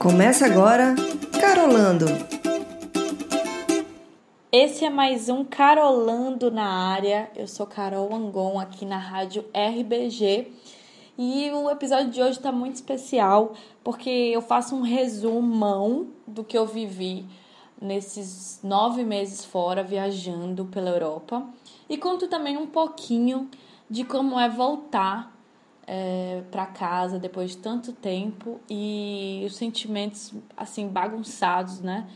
Começa agora Carolando. Esse é mais um Carolando na área. Eu sou Carol Angon aqui na rádio RBG. E o episódio de hoje está muito especial porque eu faço um resumão do que eu vivi nesses nove meses fora, viajando pela Europa. E conto também um pouquinho de como é voltar é, para casa depois de tanto tempo e os sentimentos assim bagunçados, né?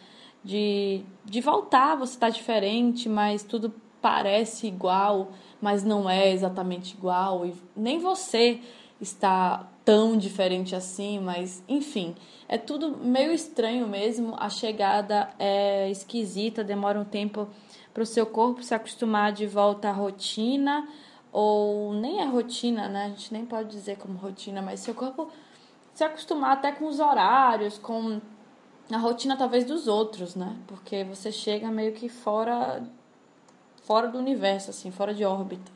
De, de voltar, você tá diferente, mas tudo parece igual, mas não é exatamente igual e nem você está tão diferente assim, mas enfim, é tudo meio estranho mesmo. A chegada é esquisita, demora um tempo para o seu corpo se acostumar de volta à rotina ou nem é rotina, né? A gente nem pode dizer como rotina, mas seu corpo se acostumar até com os horários, com a rotina talvez dos outros, né? Porque você chega meio que fora fora do universo, assim, fora de órbita.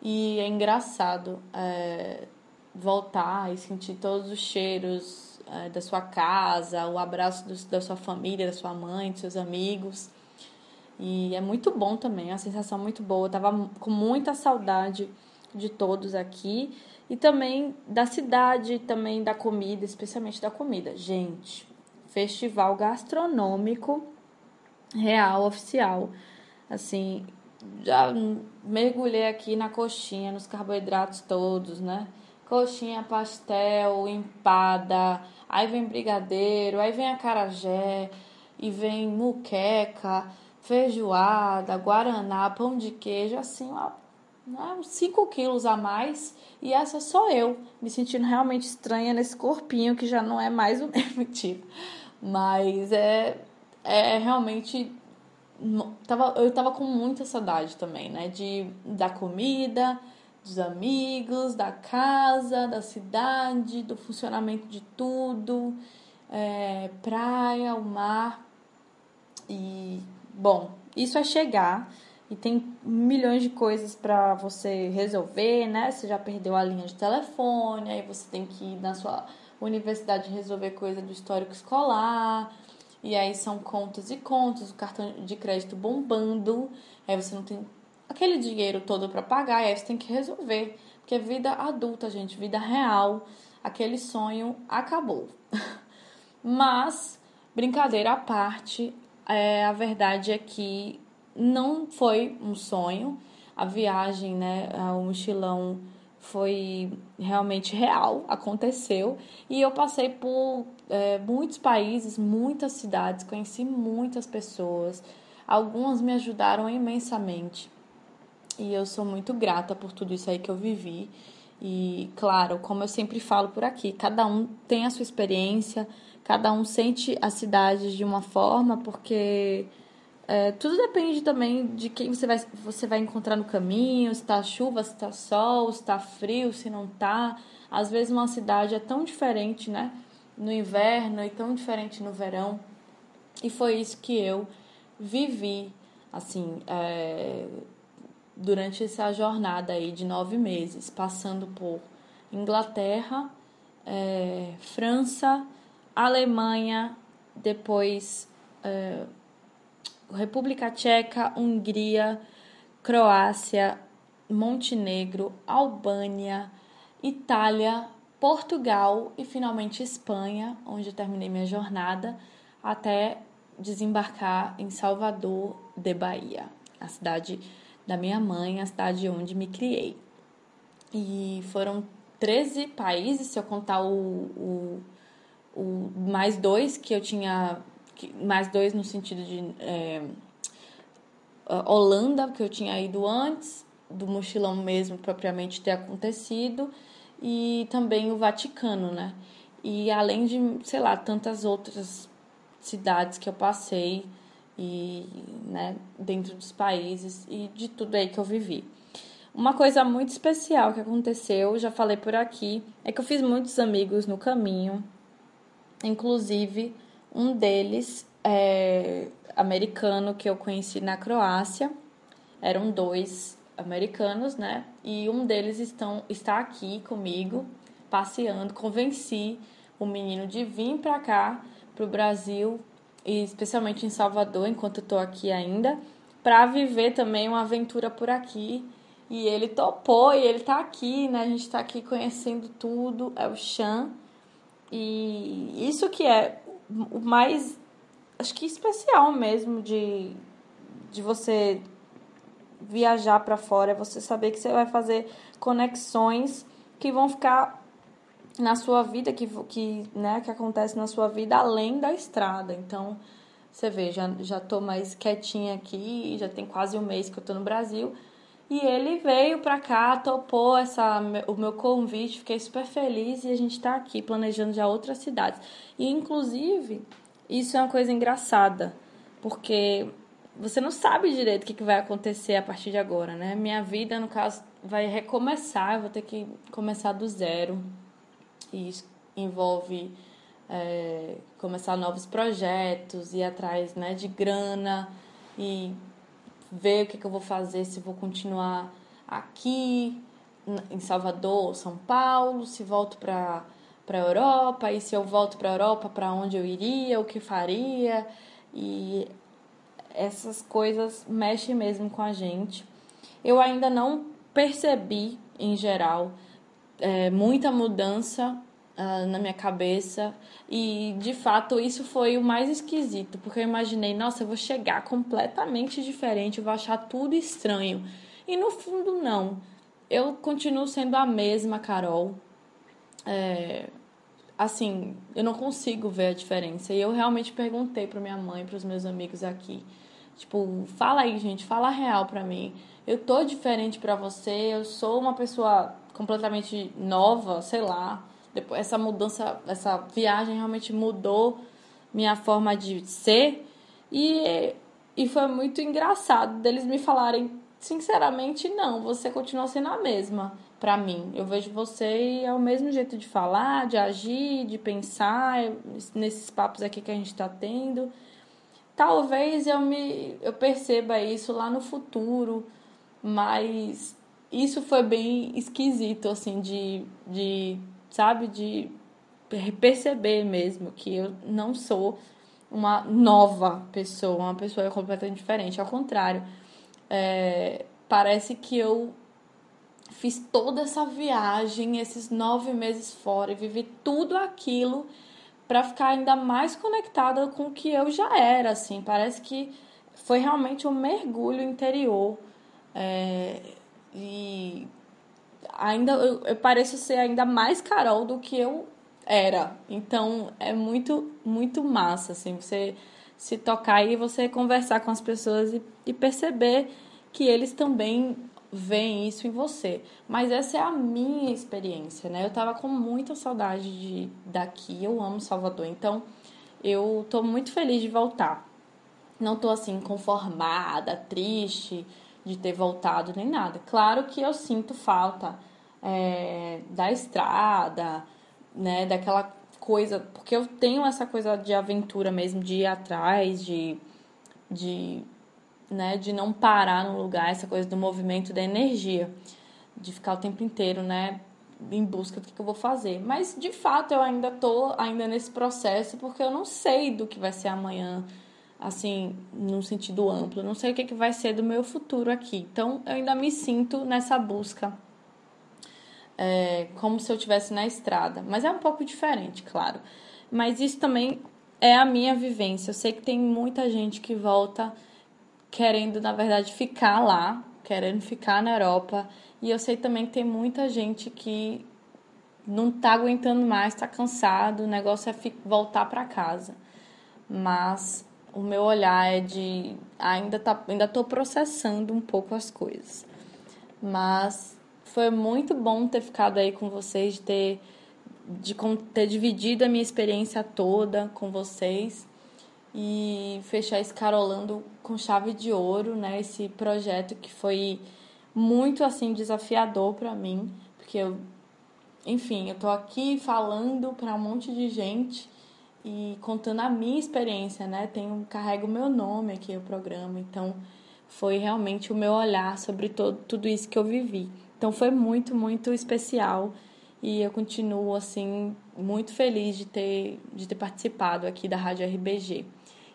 E é engraçado é, voltar e sentir todos os cheiros é, da sua casa, o abraço do, da sua família, da sua mãe, dos seus amigos. E é muito bom também, é uma sensação muito boa. Eu tava com muita saudade de todos aqui e também da cidade, também da comida, especialmente da comida. Gente, festival gastronômico real, oficial. Assim, já mergulhei aqui na coxinha, nos carboidratos todos, né? Coxinha, pastel, empada, aí vem brigadeiro, aí vem acarajé, e vem muqueca feijoada, guaraná, pão de queijo, assim, ó, né, uns 5 quilos a mais. E essa sou eu, me sentindo realmente estranha nesse corpinho que já não é mais o mesmo tipo. Mas é, é realmente. Tava, eu tava com muita saudade também, né? De, da comida, dos amigos, da casa, da cidade, do funcionamento de tudo, é, praia, o mar. E Bom, isso é chegar e tem milhões de coisas para você resolver, né? Você já perdeu a linha de telefone, aí você tem que ir na sua universidade resolver coisa do histórico escolar. E aí são contas e contas, o cartão de crédito bombando, aí você não tem aquele dinheiro todo para pagar, aí você tem que resolver, porque é vida adulta, gente, vida real, aquele sonho acabou. Mas brincadeira à parte, é, a verdade é que não foi um sonho. A viagem, né, o mochilão foi realmente real, aconteceu. E eu passei por é, muitos países, muitas cidades, conheci muitas pessoas. Algumas me ajudaram imensamente. E eu sou muito grata por tudo isso aí que eu vivi. E, claro, como eu sempre falo por aqui, cada um tem a sua experiência, cada um sente a cidade de uma forma, porque é, tudo depende também de quem você vai, você vai encontrar no caminho, se tá chuva, se tá sol, se tá frio, se não tá. Às vezes uma cidade é tão diferente, né? No inverno e tão diferente no verão. E foi isso que eu vivi, assim, é, durante essa jornada aí de nove meses, passando por Inglaterra, é, França, Alemanha, depois uh, República Tcheca, Hungria, Croácia, Montenegro, Albânia, Itália, Portugal e finalmente Espanha, onde eu terminei minha jornada, até desembarcar em Salvador de Bahia, a cidade da minha mãe, a cidade onde me criei. E foram 13 países, se eu contar o, o o mais dois que eu tinha. Mais dois no sentido de. É, Holanda, que eu tinha ido antes, do mochilão mesmo propriamente ter acontecido, e também o Vaticano, né? E além de, sei lá, tantas outras cidades que eu passei e, né, dentro dos países e de tudo aí que eu vivi. Uma coisa muito especial que aconteceu, já falei por aqui, é que eu fiz muitos amigos no caminho, Inclusive, um deles é americano que eu conheci na Croácia. Eram dois americanos, né? E um deles estão, está aqui comigo, passeando. Convenci o menino de vir para cá, para o Brasil, e especialmente em Salvador, enquanto eu tô aqui ainda, para viver também uma aventura por aqui. E ele topou e ele tá aqui, né? A gente tá aqui conhecendo tudo, é o Chan. E isso que é o mais, acho que especial mesmo de, de você viajar para fora, é você saber que você vai fazer conexões que vão ficar na sua vida, que, que, né, que acontece na sua vida além da estrada. Então, você vê, já, já tô mais quietinha aqui, já tem quase um mês que eu tô no Brasil. E ele veio pra cá, topou essa, o meu convite, fiquei super feliz e a gente tá aqui planejando já outras cidades. E, inclusive, isso é uma coisa engraçada, porque você não sabe direito o que, vai acontecer a partir de agora, né? Minha vida, no caso, vai recomeçar, eu vou ter que começar do zero. E isso envolve é, começar novos projetos, ir atrás né, de grana e ver o que, que eu vou fazer, se vou continuar aqui em Salvador, São Paulo, se volto para para Europa e se eu volto para Europa, para onde eu iria, o que faria e essas coisas mexem mesmo com a gente. Eu ainda não percebi em geral é, muita mudança uh, na minha cabeça. E de fato isso foi o mais esquisito, porque eu imaginei, nossa, eu vou chegar completamente diferente, eu vou achar tudo estranho. E no fundo, não. Eu continuo sendo a mesma Carol. É, assim, eu não consigo ver a diferença. E eu realmente perguntei para minha mãe, para os meus amigos aqui. Tipo, fala aí, gente, fala real pra mim. Eu tô diferente para você, eu sou uma pessoa completamente nova, sei lá. Depois, essa mudança, essa viagem realmente mudou minha forma de ser. E, e foi muito engraçado deles me falarem, sinceramente, não, você continua sendo a mesma para mim. Eu vejo você e é o mesmo jeito de falar, de agir, de pensar, nesses papos aqui que a gente está tendo. Talvez eu me eu perceba isso lá no futuro, mas isso foi bem esquisito assim de, de sabe? De perceber mesmo que eu não sou uma nova pessoa, uma pessoa completamente diferente. Ao contrário, é, parece que eu fiz toda essa viagem, esses nove meses fora, e vivi tudo aquilo para ficar ainda mais conectada com o que eu já era, assim. Parece que foi realmente um mergulho interior. É, e ainda eu, eu pareço ser ainda mais Carol do que eu era. Então é muito, muito massa, assim, você se tocar e você conversar com as pessoas e, e perceber que eles também veem isso em você. Mas essa é a minha experiência, né? Eu tava com muita saudade de daqui, eu amo Salvador, então eu tô muito feliz de voltar. Não tô assim conformada, triste de ter voltado nem nada. Claro que eu sinto falta é, da estrada, né? Daquela coisa. Porque eu tenho essa coisa de aventura mesmo, de ir atrás, de. de né, de não parar no lugar, essa coisa do movimento da energia, de ficar o tempo inteiro, né, em busca do que eu vou fazer. Mas de fato eu ainda tô ainda nesse processo porque eu não sei do que vai ser amanhã, assim, num sentido amplo. Não sei o que, que vai ser do meu futuro aqui. Então eu ainda me sinto nessa busca é, como se eu estivesse na estrada. Mas é um pouco diferente, claro. Mas isso também é a minha vivência. Eu sei que tem muita gente que volta querendo, na verdade, ficar lá, querendo ficar na Europa. E eu sei também que tem muita gente que não tá aguentando mais, tá cansado, o negócio é voltar para casa. Mas o meu olhar é de ainda tá, ainda tô processando um pouco as coisas. Mas foi muito bom ter ficado aí com vocês, de ter, de ter dividido a minha experiência toda com vocês e fechar esse Carolando com chave de ouro, né? Esse projeto que foi muito assim desafiador para mim, porque eu, enfim, eu tô aqui falando para um monte de gente e contando a minha experiência, né? Tenho carrego meu nome aqui no programa, então foi realmente o meu olhar sobre todo, tudo isso que eu vivi. Então foi muito, muito especial e eu continuo assim muito feliz de ter de ter participado aqui da Rádio RBG.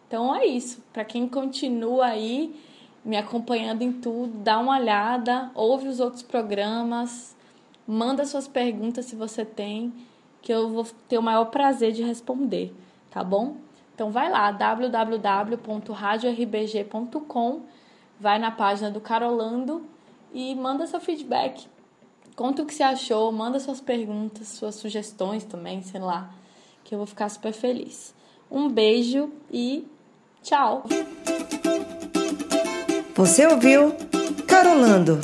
Então é isso. Para quem continua aí me acompanhando em tudo, dá uma olhada, ouve os outros programas, manda suas perguntas se você tem, que eu vou ter o maior prazer de responder, tá bom? Então vai lá, www.radiorBG.com, vai na página do Carolando e manda seu feedback. Conta o que você achou, manda suas perguntas, suas sugestões também, sei lá, que eu vou ficar super feliz. Um beijo e tchau! Você ouviu Carolando